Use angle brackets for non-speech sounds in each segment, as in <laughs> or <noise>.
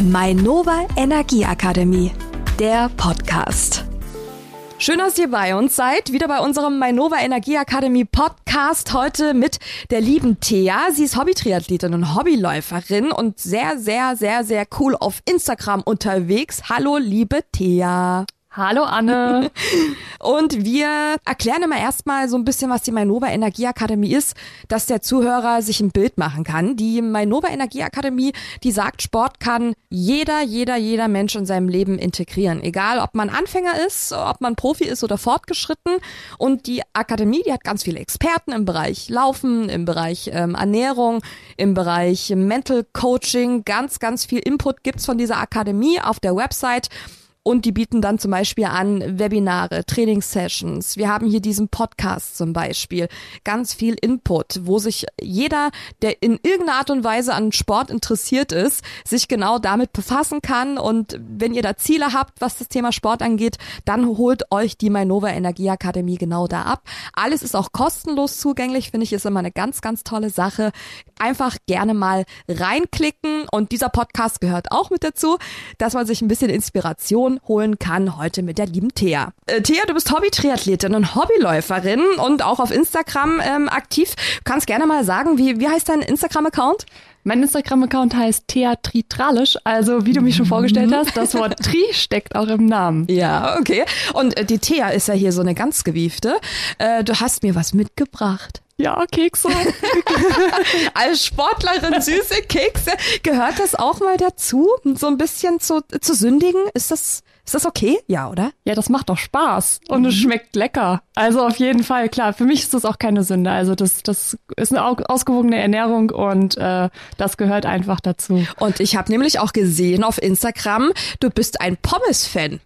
Mainova Energieakademie, der Podcast. Schön, dass ihr bei uns seid. Wieder bei unserem Mainova Energieakademie Podcast. Heute mit der lieben Thea. Sie ist Hobbytriathletin und Hobbyläuferin und sehr, sehr, sehr, sehr cool auf Instagram unterwegs. Hallo, liebe Thea. Hallo Anne. <laughs> Und wir erklären immer erstmal so ein bisschen, was die Mainova Energieakademie ist, dass der Zuhörer sich ein Bild machen kann. Die Mainova Energieakademie, die sagt, Sport kann jeder, jeder, jeder Mensch in seinem Leben integrieren. Egal, ob man Anfänger ist, ob man Profi ist oder fortgeschritten. Und die Akademie, die hat ganz viele Experten im Bereich Laufen, im Bereich ähm, Ernährung, im Bereich Mental Coaching. Ganz, ganz viel Input gibt's von dieser Akademie auf der Website. Und die bieten dann zum Beispiel an Webinare, Trainingssessions. Wir haben hier diesen Podcast zum Beispiel. Ganz viel Input, wo sich jeder, der in irgendeiner Art und Weise an Sport interessiert ist, sich genau damit befassen kann. Und wenn ihr da Ziele habt, was das Thema Sport angeht, dann holt euch die Mainova Energieakademie genau da ab. Alles ist auch kostenlos zugänglich, finde ich, ist immer eine ganz, ganz tolle Sache. Einfach gerne mal reinklicken. Und dieser Podcast gehört auch mit dazu, dass man sich ein bisschen Inspiration holen kann, heute mit der lieben Thea. Äh, Thea, du bist Hobby-Triathletin und Hobbyläuferin und auch auf Instagram ähm, aktiv. Du kannst gerne mal sagen, wie, wie heißt dein Instagram-Account? Mein Instagram-Account heißt Theatritralisch, also wie du mich schon vorgestellt hast, das Wort <laughs> Tri steckt auch im Namen. Ja, okay. Und äh, die Thea ist ja hier so eine ganz gewiefte. Äh, du hast mir was mitgebracht. Ja, Kekse. <laughs> Als Sportlerin süße Kekse. Gehört das auch mal dazu? So ein bisschen zu, zu sündigen? Ist das, ist das okay? Ja, oder? Ja, das macht doch Spaß und mhm. es schmeckt lecker. Also auf jeden Fall, klar. Für mich ist das auch keine Sünde. Also das, das ist eine ausgewogene Ernährung und äh, das gehört einfach dazu. Und ich habe nämlich auch gesehen auf Instagram, du bist ein Pommes-Fan.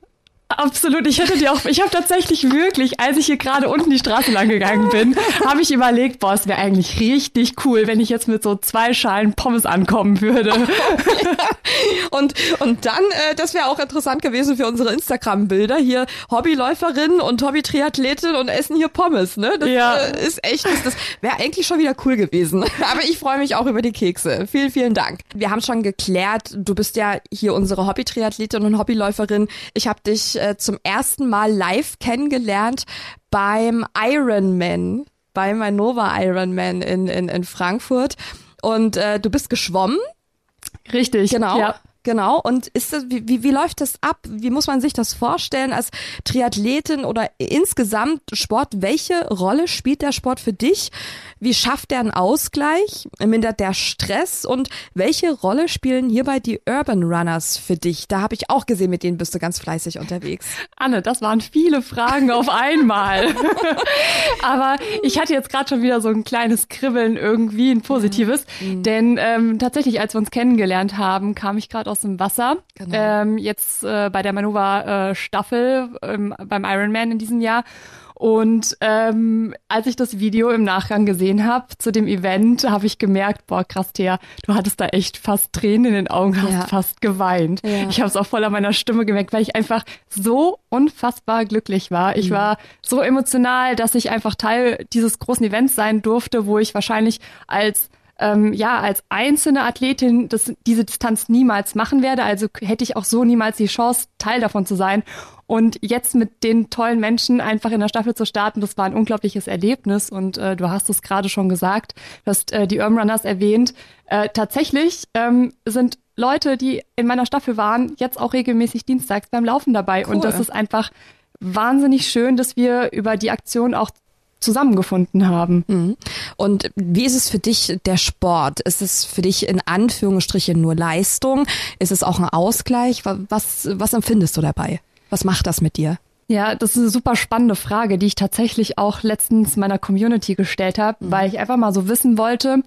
Absolut. Ich hätte dir auch, ich habe tatsächlich wirklich, als ich hier gerade unten die Straße lang gegangen bin, habe ich überlegt, boah, es wäre eigentlich richtig cool, wenn ich jetzt mit so zwei Schalen Pommes ankommen würde. <laughs> und, und dann, äh, das wäre auch interessant gewesen für unsere Instagram-Bilder. Hier Hobbyläuferin und Hobby-Triathletin und essen hier Pommes, ne? Das ja. äh, ist echt, das, das wäre eigentlich schon wieder cool gewesen. <laughs> Aber ich freue mich auch über die Kekse. Vielen, vielen Dank. Wir haben schon geklärt, du bist ja hier unsere Hobby-Triathletin und Hobbyläuferin. Ich habe dich äh, zum ersten Mal live kennengelernt beim Ironman, beim Manova Ironman in, in, in Frankfurt. Und äh, du bist geschwommen. Richtig, genau. Ja. Genau. Und ist das, wie, wie, läuft das ab? Wie muss man sich das vorstellen als Triathletin oder insgesamt Sport? Welche Rolle spielt der Sport für dich? Wie schafft er einen Ausgleich? Mindert der Stress? Und welche Rolle spielen hierbei die Urban Runners für dich? Da habe ich auch gesehen, mit denen bist du ganz fleißig unterwegs. Anne, das waren viele Fragen auf einmal. <laughs> Aber ich hatte jetzt gerade schon wieder so ein kleines Kribbeln irgendwie, ein positives. Mhm. Denn ähm, tatsächlich, als wir uns kennengelernt haben, kam ich gerade aus dem Wasser. Genau. Ähm, jetzt äh, bei der Manova äh, Staffel ähm, beim Ironman in diesem Jahr. Und ähm, als ich das Video im Nachgang gesehen habe zu dem Event, habe ich gemerkt, boah, krass, Thea, du hattest da echt fast Tränen in den Augen, hast ja. fast geweint. Ja. Ich habe es auch voll an meiner Stimme gemerkt, weil ich einfach so unfassbar glücklich war. Ich mhm. war so emotional, dass ich einfach Teil dieses großen Events sein durfte, wo ich wahrscheinlich als ähm, ja als einzelne Athletin das, diese Distanz niemals machen werde. Also hätte ich auch so niemals die Chance, Teil davon zu sein. Und jetzt mit den tollen Menschen einfach in der Staffel zu starten, das war ein unglaubliches Erlebnis. Und äh, du hast es gerade schon gesagt, du hast äh, die Urban Runners erwähnt. Äh, tatsächlich ähm, sind Leute, die in meiner Staffel waren, jetzt auch regelmäßig dienstags beim Laufen dabei. Cool. Und das ist einfach wahnsinnig schön, dass wir über die Aktion auch zusammengefunden haben. Mhm. Und wie ist es für dich der Sport? Ist es für dich in Anführungsstrichen nur Leistung? Ist es auch ein Ausgleich? Was, was empfindest du dabei? Was macht das mit dir? Ja, das ist eine super spannende Frage, die ich tatsächlich auch letztens meiner Community gestellt habe, mhm. weil ich einfach mal so wissen wollte,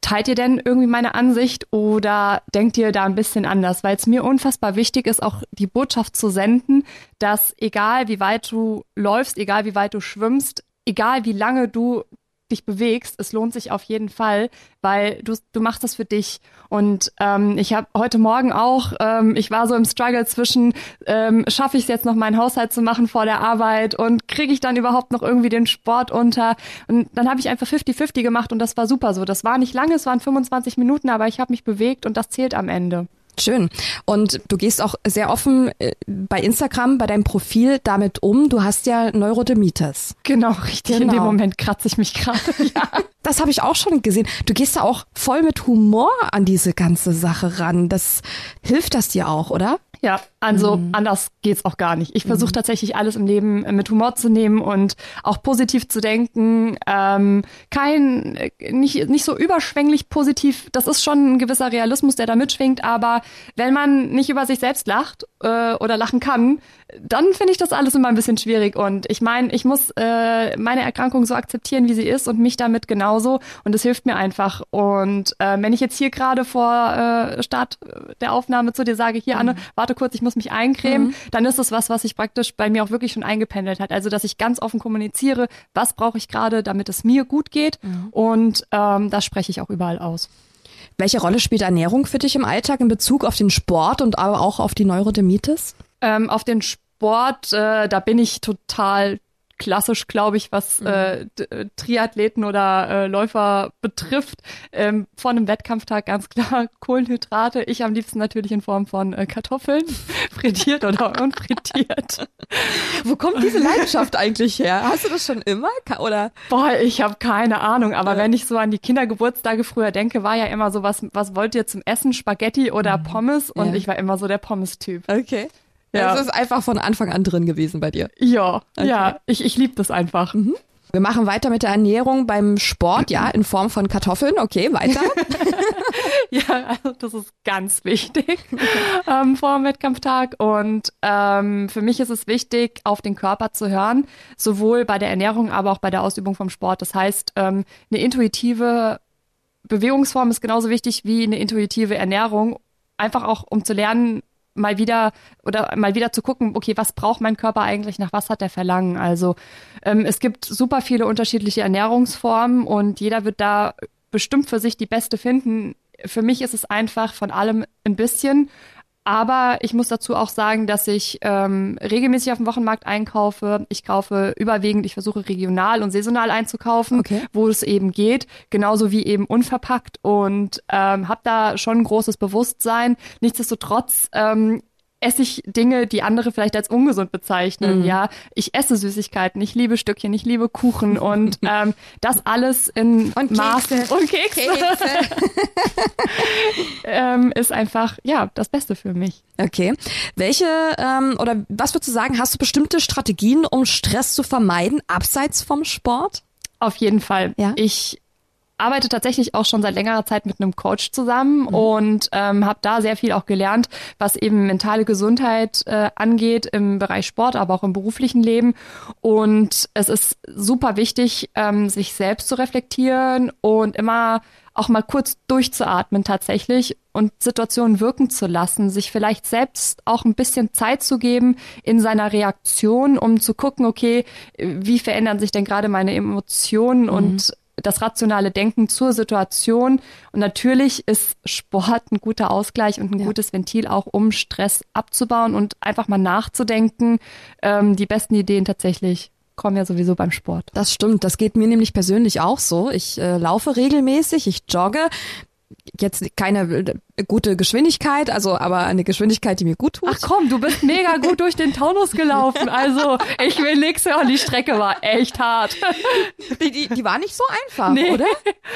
teilt ihr denn irgendwie meine Ansicht oder denkt ihr da ein bisschen anders? Weil es mir unfassbar wichtig ist, auch die Botschaft zu senden, dass egal wie weit du läufst, egal wie weit du schwimmst, egal wie lange du dich bewegst, es lohnt sich auf jeden Fall, weil du, du machst das für dich. Und ähm, ich habe heute Morgen auch, ähm, ich war so im Struggle zwischen, ähm, schaffe ich es jetzt noch meinen Haushalt zu machen vor der Arbeit und kriege ich dann überhaupt noch irgendwie den Sport unter? Und dann habe ich einfach 50-50 gemacht und das war super so. Das war nicht lange, es waren 25 Minuten, aber ich habe mich bewegt und das zählt am Ende. Schön. Und du gehst auch sehr offen äh, bei Instagram, bei deinem Profil damit um. Du hast ja Neurodermitis. Genau, richtig. Genau. In dem genau. Moment kratze ich mich gerade. <laughs> ja. <laughs> Das habe ich auch schon gesehen. Du gehst da auch voll mit Humor an diese ganze Sache ran. Das hilft das dir auch, oder? Ja, also mhm. anders geht's auch gar nicht. Ich versuche mhm. tatsächlich alles im Leben äh, mit Humor zu nehmen und auch positiv zu denken. Ähm, kein, äh, nicht, nicht so überschwänglich positiv. Das ist schon ein gewisser Realismus, der da mitschwingt. Aber wenn man nicht über sich selbst lacht äh, oder lachen kann, dann finde ich das alles immer ein bisschen schwierig. Und ich meine, ich muss äh, meine Erkrankung so akzeptieren, wie sie ist und mich damit genauso. Und es hilft mir einfach. Und äh, wenn ich jetzt hier gerade vor äh, Start der Aufnahme zu dir sage, hier mhm. Anne, warte kurz, ich muss mich eincremen, mhm. dann ist das was, was sich praktisch bei mir auch wirklich schon eingependelt hat. Also, dass ich ganz offen kommuniziere, was brauche ich gerade, damit es mir gut geht. Mhm. Und ähm, das spreche ich auch überall aus. Welche Rolle spielt Ernährung für dich im Alltag in Bezug auf den Sport und aber auch auf die Neurodermitis? Ähm, auf den Sport, äh, da bin ich total klassisch, glaube ich, was mhm. äh, äh, Triathleten oder äh, Läufer betrifft. Ähm, vor einem Wettkampftag ganz klar <laughs> Kohlenhydrate. Ich am liebsten natürlich in Form von äh, Kartoffeln, <laughs> frittiert oder <laughs> unfrittiert. Wo kommt diese Leidenschaft eigentlich her? Hast du das schon immer oder? Boah, ich habe keine Ahnung. Aber ja. wenn ich so an die Kindergeburtstage früher denke, war ja immer so was, was wollt ihr zum Essen? Spaghetti oder mhm. Pommes? Und ja. ich war immer so der Pommes-Typ. Okay. Ja. Das ist einfach von Anfang an drin gewesen bei dir. Ja, okay. ja, ich, ich liebe das einfach. Mhm. Wir machen weiter mit der Ernährung beim Sport, ja, in Form von Kartoffeln. Okay, weiter. <laughs> ja, also das ist ganz wichtig ähm, vor dem Wettkampftag. Und ähm, für mich ist es wichtig, auf den Körper zu hören, sowohl bei der Ernährung, aber auch bei der Ausübung vom Sport. Das heißt, ähm, eine intuitive Bewegungsform ist genauso wichtig wie eine intuitive Ernährung. Einfach auch, um zu lernen, mal wieder oder mal wieder zu gucken, okay, was braucht mein Körper eigentlich, nach was hat er Verlangen? Also ähm, es gibt super viele unterschiedliche Ernährungsformen und jeder wird da bestimmt für sich die beste finden. Für mich ist es einfach von allem ein bisschen, aber ich muss dazu auch sagen, dass ich ähm, regelmäßig auf dem Wochenmarkt einkaufe. Ich kaufe überwiegend, ich versuche regional und saisonal einzukaufen, okay. wo es eben geht, genauso wie eben unverpackt und ähm, habe da schon ein großes Bewusstsein. Nichtsdestotrotz ähm, esse ich Dinge, die andere vielleicht als ungesund bezeichnen. Mhm. Ja, ich esse Süßigkeiten, ich liebe Stückchen, ich liebe Kuchen und <laughs> ähm, das alles in und Maße und Kekse, Kekse. <laughs> ähm, ist einfach ja das Beste für mich. Okay, welche ähm, oder was würdest du sagen? Hast du bestimmte Strategien, um Stress zu vermeiden abseits vom Sport? Auf jeden Fall. Ja? Ich arbeite tatsächlich auch schon seit längerer Zeit mit einem Coach zusammen mhm. und ähm, habe da sehr viel auch gelernt, was eben mentale Gesundheit äh, angeht im Bereich Sport, aber auch im beruflichen Leben. Und es ist super wichtig, ähm, sich selbst zu reflektieren und immer auch mal kurz durchzuatmen tatsächlich und Situationen wirken zu lassen, sich vielleicht selbst auch ein bisschen Zeit zu geben in seiner Reaktion, um zu gucken, okay, wie verändern sich denn gerade meine Emotionen mhm. und das rationale Denken zur Situation. Und natürlich ist Sport ein guter Ausgleich und ein ja. gutes Ventil auch, um Stress abzubauen und einfach mal nachzudenken. Ähm, die besten Ideen tatsächlich kommen ja sowieso beim Sport. Das stimmt, das geht mir nämlich persönlich auch so. Ich äh, laufe regelmäßig, ich jogge, jetzt keine äh, gute Geschwindigkeit, also aber eine Geschwindigkeit, die mir gut tut. Ach komm, du bist mega gut durch den Taunus gelaufen. <laughs> Also ich will nix hören, die Strecke war echt hart. Die, die, die war nicht so einfach, nee. oder?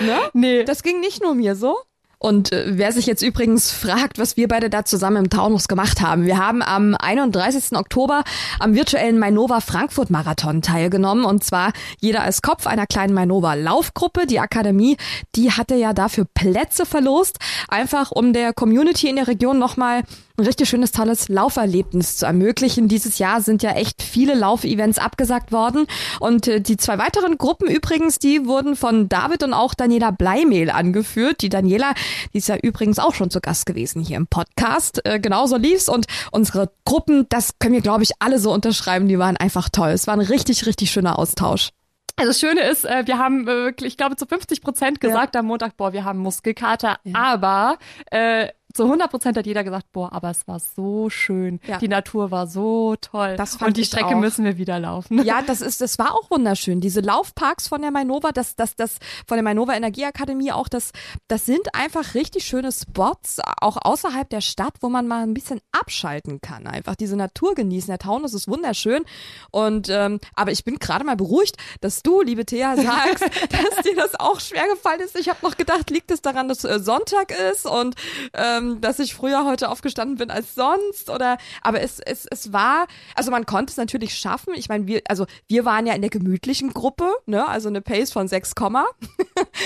Ne? Nee. Das ging nicht nur mir so. Und äh, wer sich jetzt übrigens fragt, was wir beide da zusammen im Taunus gemacht haben. Wir haben am 31. Oktober am virtuellen Mainova Frankfurt Marathon teilgenommen und zwar jeder als Kopf einer kleinen Mainova Laufgruppe. Die Akademie, die hatte ja dafür Plätze verlost, einfach um der Community in der Region nochmal ein richtig schönes, tolles Lauferlebnis zu ermöglichen. Dieses Jahr sind ja echt viele Laufevents abgesagt worden. Und äh, die zwei weiteren Gruppen übrigens, die wurden von David und auch Daniela Bleimehl angeführt. Die Daniela, die ist ja übrigens auch schon zu Gast gewesen hier im Podcast. Äh, genauso lief's. Und unsere Gruppen, das können wir, glaube ich, alle so unterschreiben, die waren einfach toll. Es war ein richtig, richtig schöner Austausch. Also das Schöne ist, äh, wir haben ich glaube zu 50 Prozent gesagt ja. am Montag, boah, wir haben Muskelkater, ja. aber äh, zu 100 Prozent hat jeder gesagt, boah, aber es war so schön. Ja. Die Natur war so toll. Das fand Und die Strecke auch. müssen wir wieder laufen. Ja, das ist, das war auch wunderschön. Diese Laufparks von der Mainova, das, das, das, von der Mainova Energieakademie auch, das, das sind einfach richtig schöne Spots, auch außerhalb der Stadt, wo man mal ein bisschen abschalten kann. Einfach diese Natur genießen. Der Taunus ist wunderschön. Und, ähm, aber ich bin gerade mal beruhigt, dass du, liebe Thea, <laughs> sagst, dass dir das auch schwer gefallen ist. Ich habe noch gedacht, liegt es daran, dass äh, Sonntag ist und ähm, dass ich früher heute aufgestanden bin als sonst oder aber es, es, es war, also man konnte es natürlich schaffen. Ich meine, wir, also wir waren ja in der gemütlichen Gruppe, ne? Also eine Pace von 6,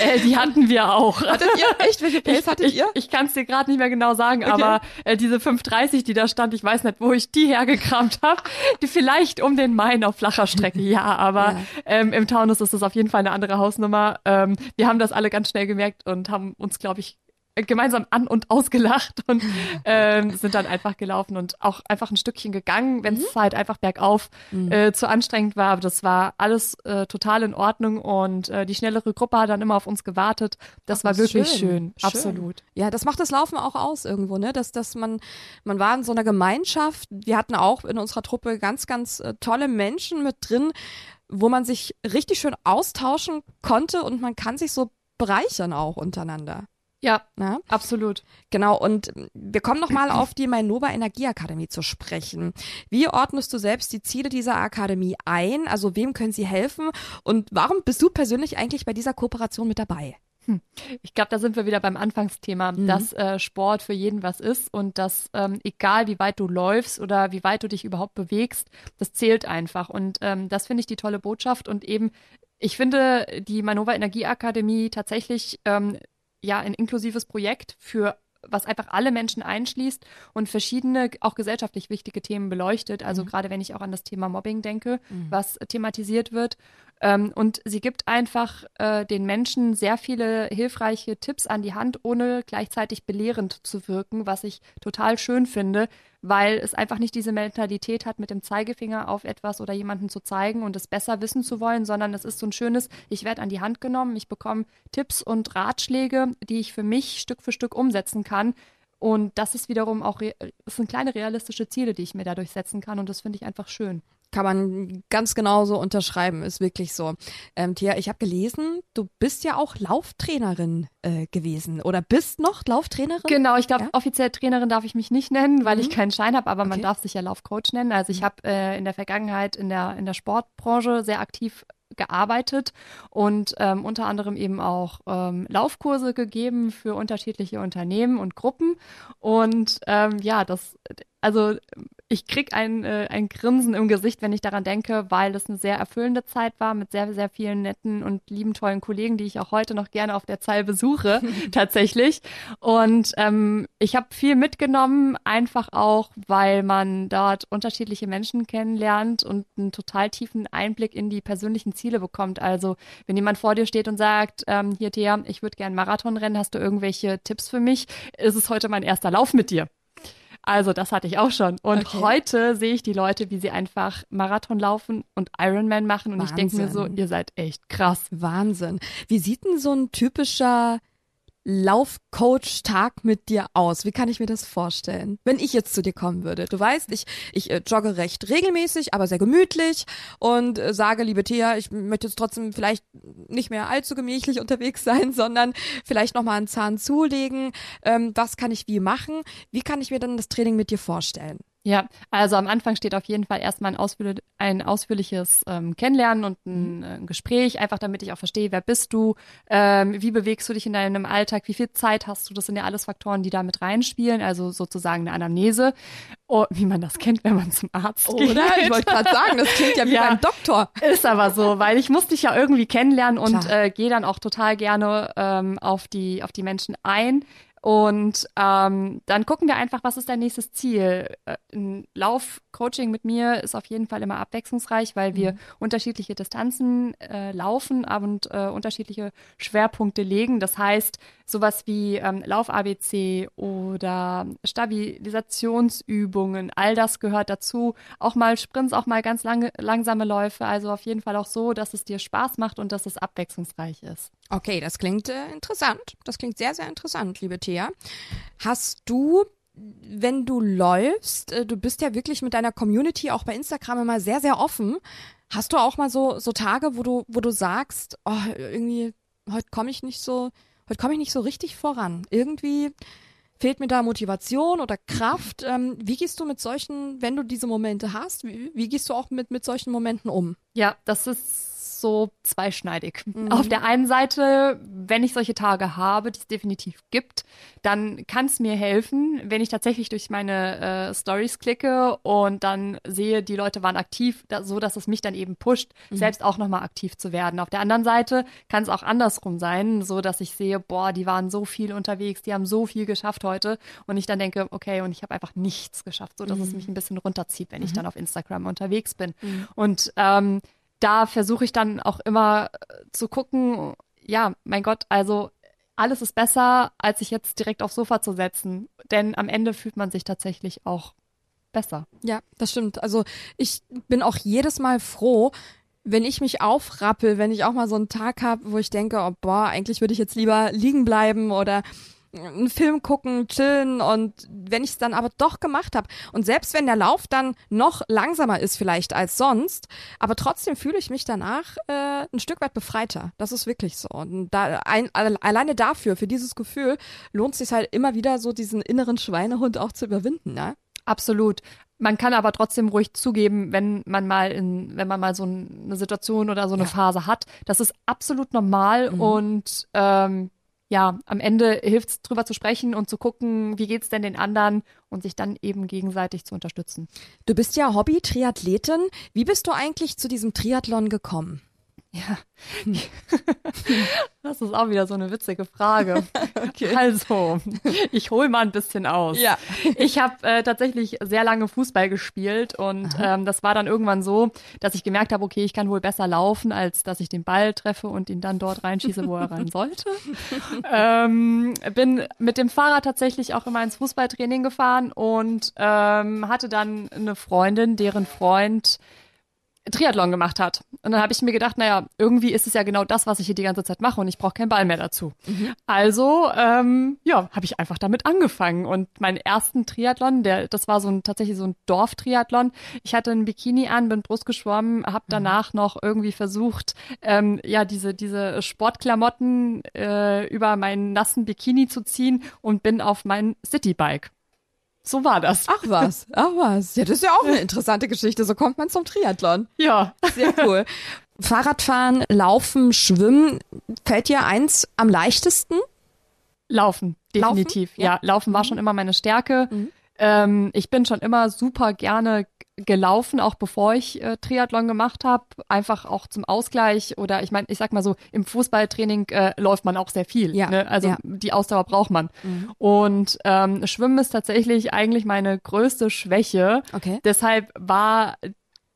äh, die hatten wir auch. Hattet ihr echt? Welche Pace hattet ich, ihr? Ich, ich kann es dir gerade nicht mehr genau sagen, okay. aber äh, diese 5,30, die da stand, ich weiß nicht, wo ich die hergekramt habe. Die vielleicht um den Main auf flacher Strecke, ja, aber ja. Ähm, im Taunus ist das auf jeden Fall eine andere Hausnummer. Ähm, wir haben das alle ganz schnell gemerkt und haben uns, glaube ich, gemeinsam an und ausgelacht <laughs> und ähm, sind dann einfach gelaufen und auch einfach ein Stückchen gegangen, wenn es mhm. halt einfach bergauf mhm. äh, zu anstrengend war. Aber das war alles äh, total in Ordnung und äh, die schnellere Gruppe hat dann immer auf uns gewartet. Das Ach, war wirklich schön. schön. Absolut. Ja, das macht das Laufen auch aus irgendwo, ne? Dass, dass man, man war in so einer Gemeinschaft. Wir hatten auch in unserer Truppe ganz, ganz äh, tolle Menschen mit drin, wo man sich richtig schön austauschen konnte und man kann sich so bereichern auch untereinander. Ja, ja, absolut. Genau, und wir kommen nochmal auf die Mainova Energieakademie zu sprechen. Wie ordnest du selbst die Ziele dieser Akademie ein? Also wem können sie helfen? Und warum bist du persönlich eigentlich bei dieser Kooperation mit dabei? Hm. Ich glaube, da sind wir wieder beim Anfangsthema, mhm. dass äh, Sport für jeden was ist und dass ähm, egal wie weit du läufst oder wie weit du dich überhaupt bewegst, das zählt einfach. Und ähm, das finde ich die tolle Botschaft und eben ich finde die Manova Energieakademie tatsächlich ähm, ja ein inklusives Projekt für was einfach alle Menschen einschließt und verschiedene auch gesellschaftlich wichtige Themen beleuchtet. Also mhm. gerade wenn ich auch an das Thema Mobbing denke, mhm. was thematisiert wird. Ähm, und sie gibt einfach äh, den Menschen sehr viele hilfreiche Tipps an die Hand, ohne gleichzeitig belehrend zu wirken, was ich total schön finde, weil es einfach nicht diese Mentalität hat, mit dem Zeigefinger auf etwas oder jemanden zu zeigen und es besser wissen zu wollen, sondern es ist so ein schönes, ich werde an die Hand genommen, ich bekomme Tipps und Ratschläge, die ich für mich Stück für Stück umsetzen kann. Und das ist wiederum auch, es sind kleine realistische Ziele, die ich mir dadurch setzen kann und das finde ich einfach schön. Kann man ganz genauso unterschreiben, ist wirklich so. Ähm, Thea, ich habe gelesen, du bist ja auch Lauftrainerin äh, gewesen oder bist noch Lauftrainerin? Genau, ich glaube, ja? offiziell Trainerin darf ich mich nicht nennen, weil mhm. ich keinen Schein habe, aber okay. man darf sich ja Laufcoach nennen. Also ich mhm. habe äh, in der Vergangenheit in der, in der Sportbranche sehr aktiv gearbeitet und ähm, unter anderem eben auch ähm, Laufkurse gegeben für unterschiedliche Unternehmen und Gruppen. Und ähm, ja, das, also ich krieg ein, äh, ein Grinsen im Gesicht, wenn ich daran denke, weil es eine sehr erfüllende Zeit war mit sehr, sehr vielen netten und lieben, tollen Kollegen, die ich auch heute noch gerne auf der Zeil besuche, <laughs> tatsächlich. Und ähm, ich habe viel mitgenommen, einfach auch, weil man dort unterschiedliche Menschen kennenlernt und einen total tiefen Einblick in die persönlichen Ziele bekommt. Also wenn jemand vor dir steht und sagt, ähm, hier Thea, ich würde gerne Marathon rennen, hast du irgendwelche Tipps für mich? Ist es heute mein erster Lauf mit dir? Also das hatte ich auch schon. Und okay. heute sehe ich die Leute, wie sie einfach Marathon laufen und Ironman machen. Und Wahnsinn. ich denke mir so, ihr seid echt krass. Wahnsinn. Wie sieht denn so ein typischer Laufcoach-Tag mit dir aus? Wie kann ich mir das vorstellen? Wenn ich jetzt zu dir kommen würde. Du weißt, ich, ich äh, jogge recht regelmäßig, aber sehr gemütlich und äh, sage, liebe Thea, ich möchte jetzt trotzdem vielleicht nicht mehr allzu gemächlich <laughs> unterwegs sein, sondern vielleicht nochmal einen Zahn zulegen. Ähm, was kann ich wie machen? Wie kann ich mir dann das Training mit dir vorstellen? Ja, also am Anfang steht auf jeden Fall erstmal ein, ausführli ein ausführliches ähm, Kennenlernen und ein, mhm. ein, Gespräch, einfach damit ich auch verstehe, wer bist du, ähm, wie bewegst du dich in deinem Alltag, wie viel Zeit hast du, das sind ja alles Faktoren, die da mit reinspielen, also sozusagen eine Anamnese, oh, wie man das kennt, wenn man zum Arzt geht. Oder? Ich wollte gerade sagen, das klingt ja wie ja, beim Doktor. Ist aber so, weil ich muss dich ja irgendwie kennenlernen und äh, gehe dann auch total gerne ähm, auf, die, auf die Menschen ein. Und ähm, dann gucken wir einfach, was ist dein nächstes Ziel. Äh, ein Laufcoaching mit mir ist auf jeden Fall immer abwechslungsreich, weil wir mhm. unterschiedliche Distanzen äh, laufen und äh, unterschiedliche Schwerpunkte legen. Das heißt, sowas wie ähm, Lauf-ABC oder Stabilisationsübungen, all das gehört dazu. Auch mal Sprints, auch mal ganz lange, langsame Läufe. Also auf jeden Fall auch so, dass es dir Spaß macht und dass es abwechslungsreich ist. Okay, das klingt äh, interessant. Das klingt sehr, sehr interessant, liebe Tia. Her. Hast du wenn du läufst, äh, du bist ja wirklich mit deiner Community auch bei Instagram immer sehr, sehr offen. Hast du auch mal so, so Tage, wo du, wo du sagst, oh, irgendwie, heute komme ich nicht so, heute komme ich nicht so richtig voran. Irgendwie fehlt mir da Motivation oder Kraft. Ähm, wie gehst du mit solchen, wenn du diese Momente hast, wie, wie gehst du auch mit, mit solchen Momenten um? Ja, das ist so zweischneidig. Mhm. Auf der einen Seite, wenn ich solche Tage habe, die es definitiv gibt, dann kann es mir helfen, wenn ich tatsächlich durch meine äh, Stories klicke und dann sehe, die Leute waren aktiv, da, so dass es mich dann eben pusht, mhm. selbst auch nochmal aktiv zu werden. Auf der anderen Seite kann es auch andersrum sein, so dass ich sehe, boah, die waren so viel unterwegs, die haben so viel geschafft heute und ich dann denke, okay, und ich habe einfach nichts geschafft, so dass mhm. es mich ein bisschen runterzieht, wenn ich mhm. dann auf Instagram unterwegs bin. Mhm. Und ähm, da versuche ich dann auch immer äh, zu gucken, ja, mein Gott, also alles ist besser, als sich jetzt direkt aufs Sofa zu setzen. Denn am Ende fühlt man sich tatsächlich auch besser. Ja, das stimmt. Also ich bin auch jedes Mal froh, wenn ich mich aufrappel, wenn ich auch mal so einen Tag habe, wo ich denke, oh, boah, eigentlich würde ich jetzt lieber liegen bleiben oder einen Film gucken, chillen und wenn ich es dann aber doch gemacht habe und selbst wenn der Lauf dann noch langsamer ist vielleicht als sonst, aber trotzdem fühle ich mich danach äh, ein Stück weit befreiter. Das ist wirklich so und da ein, alleine dafür, für dieses Gefühl lohnt es sich halt immer wieder so diesen inneren Schweinehund auch zu überwinden, ne? Absolut. Man kann aber trotzdem ruhig zugeben, wenn man mal in, wenn man mal so eine Situation oder so eine ja. Phase hat, das ist absolut normal mhm. und ähm, ja, am Ende hilft es drüber zu sprechen und zu gucken, wie geht's denn den anderen und sich dann eben gegenseitig zu unterstützen. Du bist ja Hobby-Triathletin. Wie bist du eigentlich zu diesem Triathlon gekommen? Ja, <laughs> das ist auch wieder so eine witzige Frage. <laughs> okay. Also, ich hole mal ein bisschen aus. Ja. Ich habe äh, tatsächlich sehr lange Fußball gespielt und ähm, das war dann irgendwann so, dass ich gemerkt habe, okay, ich kann wohl besser laufen, als dass ich den Ball treffe und ihn dann dort reinschieße, wo er rein <laughs> sollte. ähm, bin mit dem Fahrrad tatsächlich auch immer ins Fußballtraining gefahren und ähm, hatte dann eine Freundin, deren Freund Triathlon gemacht hat. Und dann habe ich mir gedacht, naja, irgendwie ist es ja genau das, was ich hier die ganze Zeit mache und ich brauche keinen Ball mehr dazu. Mhm. Also, ähm, ja, habe ich einfach damit angefangen. Und meinen ersten Triathlon, der, das war so ein tatsächlich so ein Dorftriathlon. Ich hatte ein Bikini an, bin Brust geschwommen, habe mhm. danach noch irgendwie versucht, ähm, ja, diese, diese Sportklamotten äh, über meinen nassen Bikini zu ziehen und bin auf mein Citybike. So war das. Ach was, ach was. Ja, das ist ja auch eine interessante Geschichte. So kommt man zum Triathlon. Ja. Sehr cool. Fahrradfahren, Laufen, Schwimmen, fällt dir eins am leichtesten? Laufen, definitiv. Laufen? Ja. ja. Laufen war mhm. schon immer meine Stärke. Mhm. Ähm, ich bin schon immer super gerne gelaufen, auch bevor ich äh, Triathlon gemacht habe, einfach auch zum Ausgleich oder ich meine, ich sag mal so, im Fußballtraining äh, läuft man auch sehr viel. Ja. Ne? Also ja. die Ausdauer braucht man. Mhm. Und ähm, Schwimmen ist tatsächlich eigentlich meine größte Schwäche. Okay. Deshalb war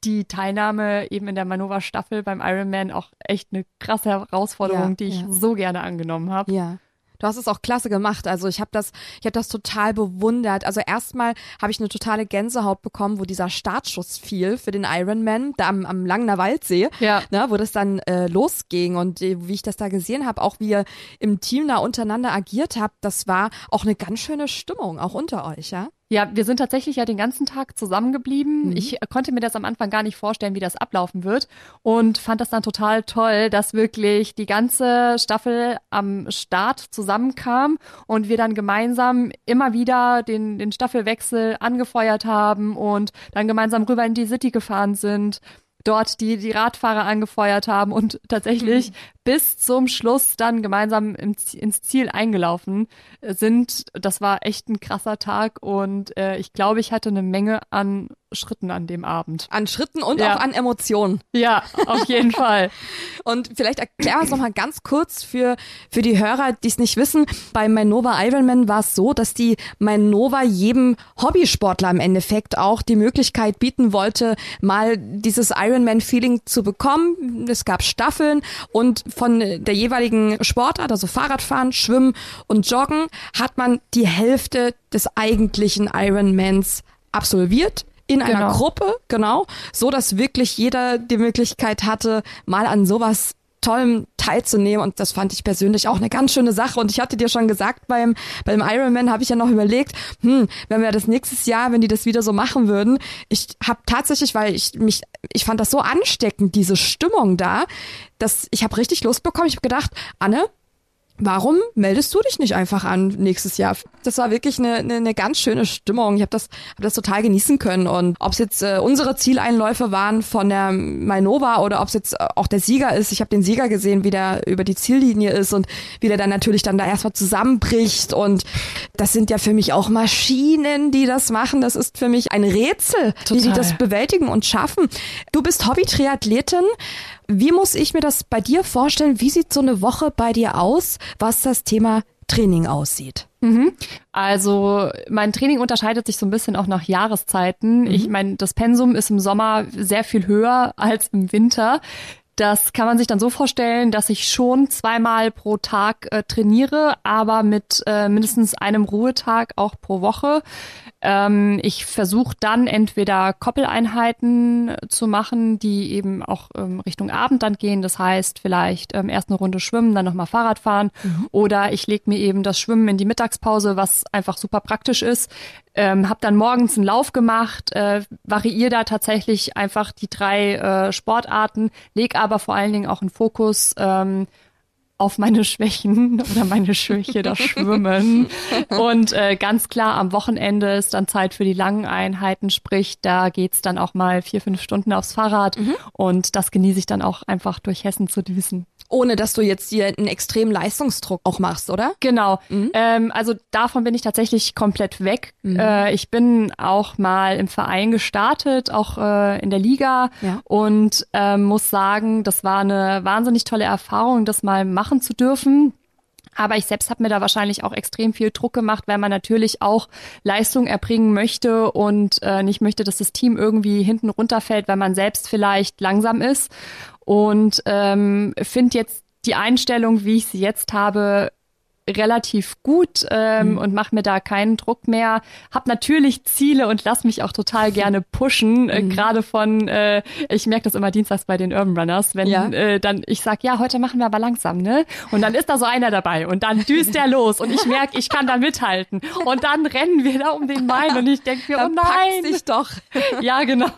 die Teilnahme eben in der Manova Staffel beim Ironman auch echt eine krasse Herausforderung, ja, die ich so gerne angenommen habe. Ja. Du hast es auch klasse gemacht. Also ich habe das, ich habe das total bewundert. Also erstmal habe ich eine totale Gänsehaut bekommen, wo dieser Startschuss fiel für den Ironman da am, am Langner Waldsee, ja. ne, wo das dann äh, losging und äh, wie ich das da gesehen habe, auch wie ihr im Team da untereinander agiert habt, das war auch eine ganz schöne Stimmung, auch unter euch, ja? Ja, wir sind tatsächlich ja den ganzen Tag zusammengeblieben. Mhm. Ich konnte mir das am Anfang gar nicht vorstellen, wie das ablaufen wird und fand das dann total toll, dass wirklich die ganze Staffel am Start zusammenkam und wir dann gemeinsam immer wieder den, den Staffelwechsel angefeuert haben und dann gemeinsam rüber in die City gefahren sind dort die, die Radfahrer angefeuert haben und <laughs> tatsächlich mhm. bis zum Schluss dann gemeinsam im, ins Ziel eingelaufen sind. Das war echt ein krasser Tag und äh, ich glaube, ich hatte eine Menge an Schritten an dem Abend. An Schritten und ja. auch an Emotionen. Ja, auf jeden <laughs> Fall. Und vielleicht erklären wir es nochmal ganz kurz für, für die Hörer, die es nicht wissen. Bei Mainova Ironman war es so, dass die Mainova jedem Hobbysportler im Endeffekt auch die Möglichkeit bieten wollte, mal dieses Ironman-Feeling zu bekommen. Es gab Staffeln und von der jeweiligen Sportart, also Fahrradfahren, Schwimmen und Joggen, hat man die Hälfte des eigentlichen Ironmans absolviert in genau. einer Gruppe, genau, so dass wirklich jeder die Möglichkeit hatte, mal an sowas Tollem teilzunehmen und das fand ich persönlich auch eine ganz schöne Sache und ich hatte dir schon gesagt beim beim Ironman habe ich ja noch überlegt, hm, wenn wir das nächstes Jahr, wenn die das wieder so machen würden, ich habe tatsächlich, weil ich mich ich fand das so ansteckend diese Stimmung da, dass ich habe richtig Lust bekommen. Ich habe gedacht, Anne, Warum meldest du dich nicht einfach an nächstes Jahr? Das war wirklich eine, eine, eine ganz schöne Stimmung. Ich habe das, hab das total genießen können. Und ob es jetzt äh, unsere Zieleinläufe waren von der Mainova oder ob es jetzt äh, auch der Sieger ist. Ich habe den Sieger gesehen, wie der über die Ziellinie ist und wie der dann natürlich dann da erstmal zusammenbricht. Und das sind ja für mich auch Maschinen, die das machen. Das ist für mich ein Rätsel, Total. wie die das bewältigen und schaffen. Du bist Hobby-Triathletin. Wie muss ich mir das bei dir vorstellen? Wie sieht so eine Woche bei dir aus, was das Thema Training aussieht? Mhm. Also mein Training unterscheidet sich so ein bisschen auch nach Jahreszeiten. Mhm. Ich meine, das Pensum ist im Sommer sehr viel höher als im Winter. Das kann man sich dann so vorstellen, dass ich schon zweimal pro Tag äh, trainiere, aber mit äh, mindestens einem Ruhetag auch pro Woche. Ähm, ich versuche dann entweder Koppeleinheiten zu machen, die eben auch ähm, Richtung Abend dann gehen. Das heißt, vielleicht ähm, erst eine Runde schwimmen, dann nochmal Fahrrad fahren. Mhm. Oder ich lege mir eben das Schwimmen in die Mittagspause, was einfach super praktisch ist. Ähm, habe dann morgens einen Lauf gemacht, äh, variiere da tatsächlich einfach die drei äh, Sportarten, leg aber vor allen Dingen auch einen Fokus ähm, auf meine Schwächen <laughs> oder meine Schwäche, das Schwimmen. Und äh, ganz klar, am Wochenende ist dann Zeit für die langen Einheiten, sprich, da geht's dann auch mal vier, fünf Stunden aufs Fahrrad mhm. und das genieße ich dann auch einfach durch Hessen zu düsen ohne dass du jetzt hier einen extremen Leistungsdruck auch machst, oder? Genau. Mhm. Ähm, also davon bin ich tatsächlich komplett weg. Mhm. Äh, ich bin auch mal im Verein gestartet, auch äh, in der Liga ja. und äh, muss sagen, das war eine wahnsinnig tolle Erfahrung, das mal machen zu dürfen. Aber ich selbst habe mir da wahrscheinlich auch extrem viel Druck gemacht, weil man natürlich auch Leistung erbringen möchte und äh, nicht möchte, dass das Team irgendwie hinten runterfällt, weil man selbst vielleicht langsam ist und ähm, finde jetzt die Einstellung, wie ich sie jetzt habe, relativ gut ähm, mhm. und mache mir da keinen Druck mehr. Hab natürlich Ziele und lass mich auch total <laughs> gerne pushen. Äh, mhm. Äh, Gerade von, äh, ich merke das immer dienstags bei den Urban Runners, wenn ja. äh, dann ich sag, ja, heute machen wir aber langsam, ne? Und dann ist da so einer dabei und dann düst der los und ich merke, ich kann da mithalten. Und dann rennen wir da um den Main und ich denke mir, <laughs> oh nein. dich doch. <laughs> ja, genau.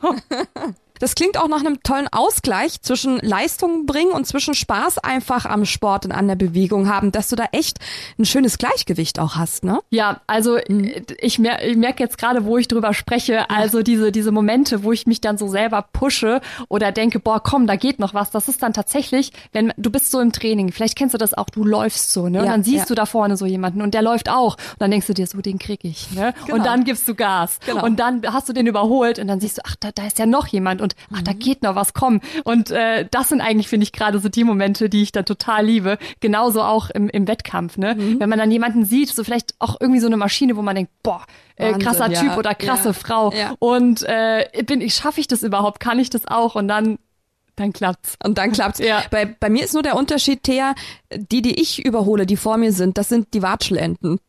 Das klingt auch nach einem tollen Ausgleich zwischen Leistung bringen und zwischen Spaß einfach am Sport und an der Bewegung haben, dass du da echt ein schönes Gleichgewicht auch hast, ne? Ja, also mhm. ich, mer ich merke jetzt gerade, wo ich drüber spreche, also diese, diese Momente, wo ich mich dann so selber pushe oder denke, boah, komm, da geht noch was. Das ist dann tatsächlich, wenn du bist so im Training, vielleicht kennst du das auch, du läufst so, ne? Und dann siehst ja. du da vorne so jemanden und der läuft auch. Und dann denkst du dir so, den krieg ich, ne? Genau. Und dann gibst du Gas. Genau. Und dann hast du den überholt und dann siehst du, ach, da, da ist ja noch jemand und ach, da mhm. geht noch was, komm. Und äh, das sind eigentlich, finde ich, gerade so die Momente, die ich dann total liebe. Genauso auch im, im Wettkampf, ne? Mhm. Wenn man dann jemanden sieht, so vielleicht auch irgendwie so eine Maschine, wo man denkt, boah, äh, krasser ja. Typ oder krasse ja. Frau. Ja. Und äh, bin ich, schaffe ich das überhaupt? Kann ich das auch? Und dann dann klappt's. Und dann klappt's. Ja. Bei, bei mir ist nur der Unterschied, Thea, die, die ich überhole, die vor mir sind, das sind die Watschelenten.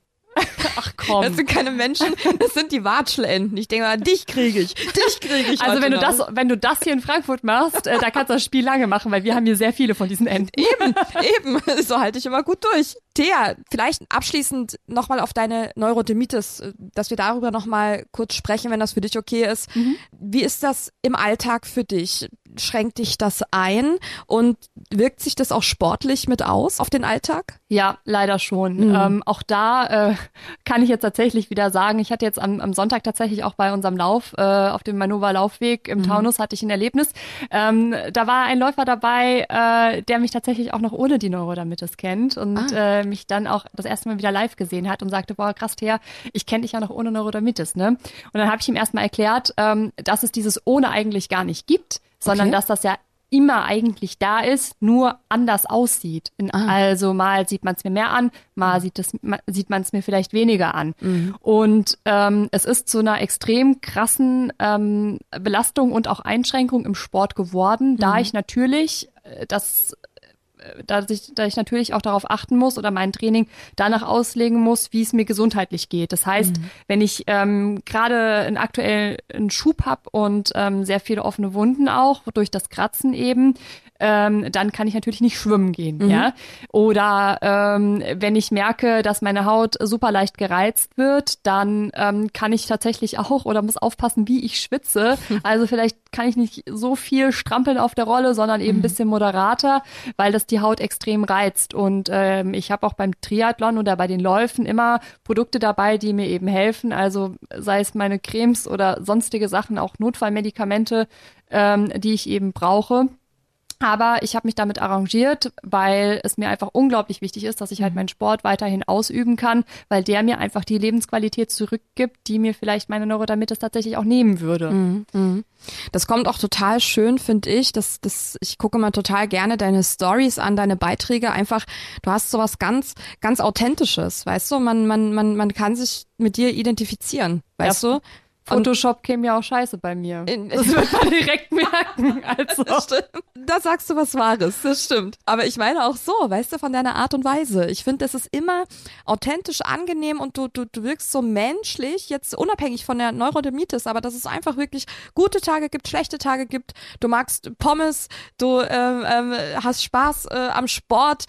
Ach komm. Das sind keine Menschen, das sind die Watschelenten. Ich denke mal, dich kriege ich, dich kriege ich. Also wenn du das, wenn du das hier in Frankfurt machst, äh, da kannst du das Spiel lange machen, weil wir haben hier sehr viele von diesen Enten. Eben, eben. So halte ich immer gut durch. Thea, vielleicht abschließend nochmal auf deine Neurodermitis, dass wir darüber nochmal kurz sprechen, wenn das für dich okay ist. Mhm. Wie ist das im Alltag für dich? Schränkt dich das ein und wirkt sich das auch sportlich mit aus auf den Alltag? Ja, leider schon. Mhm. Ähm, auch da äh, kann ich jetzt tatsächlich wieder sagen, ich hatte jetzt am, am Sonntag tatsächlich auch bei unserem Lauf äh, auf dem Manova Laufweg im mhm. Taunus hatte ich ein Erlebnis. Ähm, da war ein Läufer dabei, äh, der mich tatsächlich auch noch ohne die Neurodermitis kennt und ah. äh, mich dann auch das erste Mal wieder live gesehen hat und sagte, boah, krass, Thea, ich kenne dich ja noch ohne Neurodermitis, ne? Und dann habe ich ihm erstmal erklärt, ähm, dass es dieses ohne eigentlich gar nicht gibt, sondern okay. dass das ja immer eigentlich da ist, nur anders aussieht. Ah. Also mal sieht man es mir mehr an, mal sieht, es, sieht man es mir vielleicht weniger an. Mhm. Und ähm, es ist zu einer extrem krassen ähm, Belastung und auch Einschränkung im Sport geworden, da mhm. ich natürlich äh, das da ich, da ich natürlich auch darauf achten muss oder mein Training danach auslegen muss, wie es mir gesundheitlich geht. Das heißt, mhm. wenn ich ähm, gerade einen aktuellen Schub habe und ähm, sehr viele offene Wunden auch durch das Kratzen eben, ähm, dann kann ich natürlich nicht schwimmen gehen, mhm. ja. Oder ähm, wenn ich merke, dass meine Haut super leicht gereizt wird, dann ähm, kann ich tatsächlich auch oder muss aufpassen, wie ich schwitze. <laughs> Also vielleicht kann ich nicht so viel strampeln auf der Rolle, sondern eben mhm. ein bisschen moderater, weil das die Haut extrem reizt. Und ähm, ich habe auch beim Triathlon oder bei den Läufen immer Produkte dabei, die mir eben helfen. Also sei es meine Cremes oder sonstige Sachen, auch Notfallmedikamente, ähm, die ich eben brauche. Aber ich habe mich damit arrangiert, weil es mir einfach unglaublich wichtig ist, dass ich halt mhm. meinen Sport weiterhin ausüben kann, weil der mir einfach die Lebensqualität zurückgibt, die mir vielleicht meine Neurodermitis tatsächlich auch nehmen würde. Mhm. mhm. Das kommt auch total schön, finde ich. Das, das, ich gucke mal total gerne deine Stories an, deine Beiträge. Einfach, du hast sowas ganz, ganz Authentisches, weißt du? Man, man, man, man kann sich mit dir identifizieren, weißt ja. du? Photoshop käme ja auch scheiße bei mir. Das wird man direkt merken. Also. Da sagst du was Wahres, das stimmt. Aber ich meine auch so, weißt du, von deiner Art und Weise. Ich finde, das ist immer authentisch angenehm und du, du, du wirkst so menschlich, jetzt unabhängig von der Neurodermitis, aber dass es einfach wirklich gute Tage gibt, schlechte Tage gibt. Du magst Pommes, du ähm, ähm, hast Spaß äh, am Sport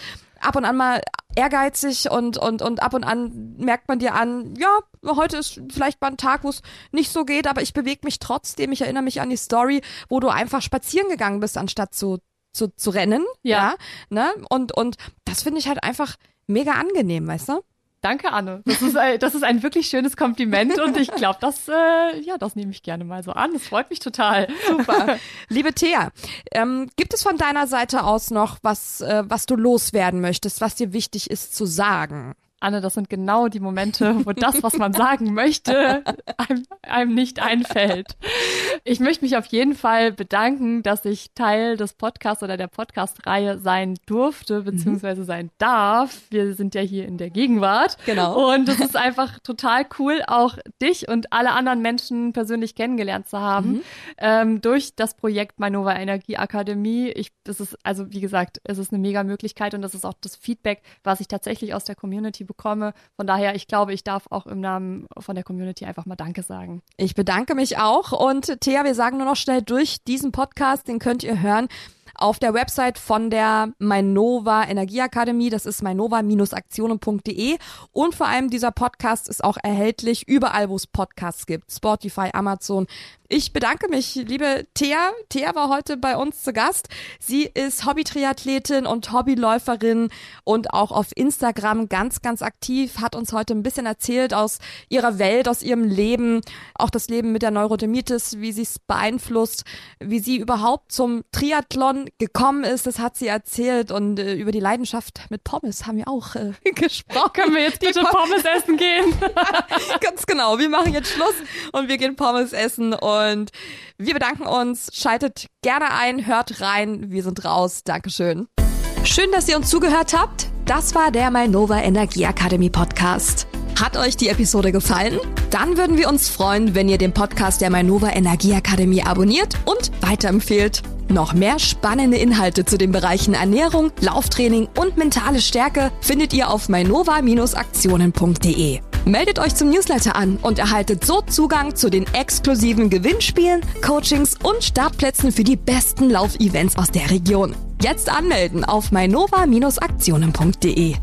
ab und an mal ehrgeizig und, und, und ab und an merkt man dir an, ja, heute ist vielleicht mal ein Tag, wo es nicht so geht, aber ich bewege mich trotzdem. Ich erinnere mich an die Story, wo du einfach spazieren gegangen bist, anstatt zu, zu, zu rennen. Ja. ja ne? Und, und das finde ich halt einfach mega angenehm, weißt du? Danke, Anne. Das ist ein, das ist ein wirklich schönes Kompliment und ich glaube, das, äh, ja, das nehme ich gerne mal so an. Das freut mich total. Super. <laughs> Liebe Thea, ähm, gibt es von deiner Seite aus noch was, äh, was du loswerden möchtest, was dir wichtig ist zu sagen? Anne, das sind genau die Momente, wo das, was man sagen möchte, <laughs> einem, einem, nicht einfällt. Ich möchte mich auf jeden Fall bedanken, dass ich Teil des Podcasts oder der Podcast-Reihe sein durfte, beziehungsweise sein darf. Wir sind ja hier in der Gegenwart. Genau. Und es ist einfach total cool, auch dich und alle anderen Menschen persönlich kennengelernt zu haben. Mhm. Ähm, durch das Projekt Manova Energie Akademie. Ich, das ist, also wie gesagt, es ist eine mega Möglichkeit und das ist auch das Feedback, was ich tatsächlich aus der Community bekomme. Von daher, ich glaube, ich darf auch im Namen von der Community einfach mal Danke sagen. Ich bedanke mich auch und Thea, wir sagen nur noch schnell durch diesen Podcast, den könnt ihr hören auf der Website von der Mainova Energieakademie. Das ist mainova-aktionen.de. Und vor allem dieser Podcast ist auch erhältlich überall, wo es Podcasts gibt. Spotify, Amazon, ich bedanke mich, liebe Thea. Thea war heute bei uns zu Gast. Sie ist Hobby-Triathletin und Hobbyläuferin und auch auf Instagram ganz, ganz aktiv, hat uns heute ein bisschen erzählt aus ihrer Welt, aus ihrem Leben, auch das Leben mit der Neurodermitis, wie sie es beeinflusst, wie sie überhaupt zum Triathlon gekommen ist, das hat sie erzählt und äh, über die Leidenschaft mit Pommes haben wir auch äh, <laughs> gesprochen. Können wir jetzt bitte Pommes essen gehen? <laughs> <laughs> ganz genau, wir machen jetzt Schluss und wir gehen Pommes essen und wir bedanken uns. Schaltet gerne ein, hört rein. Wir sind raus. Dankeschön. Schön, dass ihr uns zugehört habt. Das war der Malnova Energie Academy Podcast. Hat euch die Episode gefallen? Dann würden wir uns freuen, wenn ihr den Podcast der Mainova Energie Akademie abonniert und weiterempfehlt. Noch mehr spannende Inhalte zu den Bereichen Ernährung, Lauftraining und mentale Stärke findet ihr auf mainova-aktionen.de. Meldet euch zum Newsletter an und erhaltet so Zugang zu den exklusiven Gewinnspielen, Coachings und Startplätzen für die besten Laufevents aus der Region. Jetzt anmelden auf mainova-aktionen.de.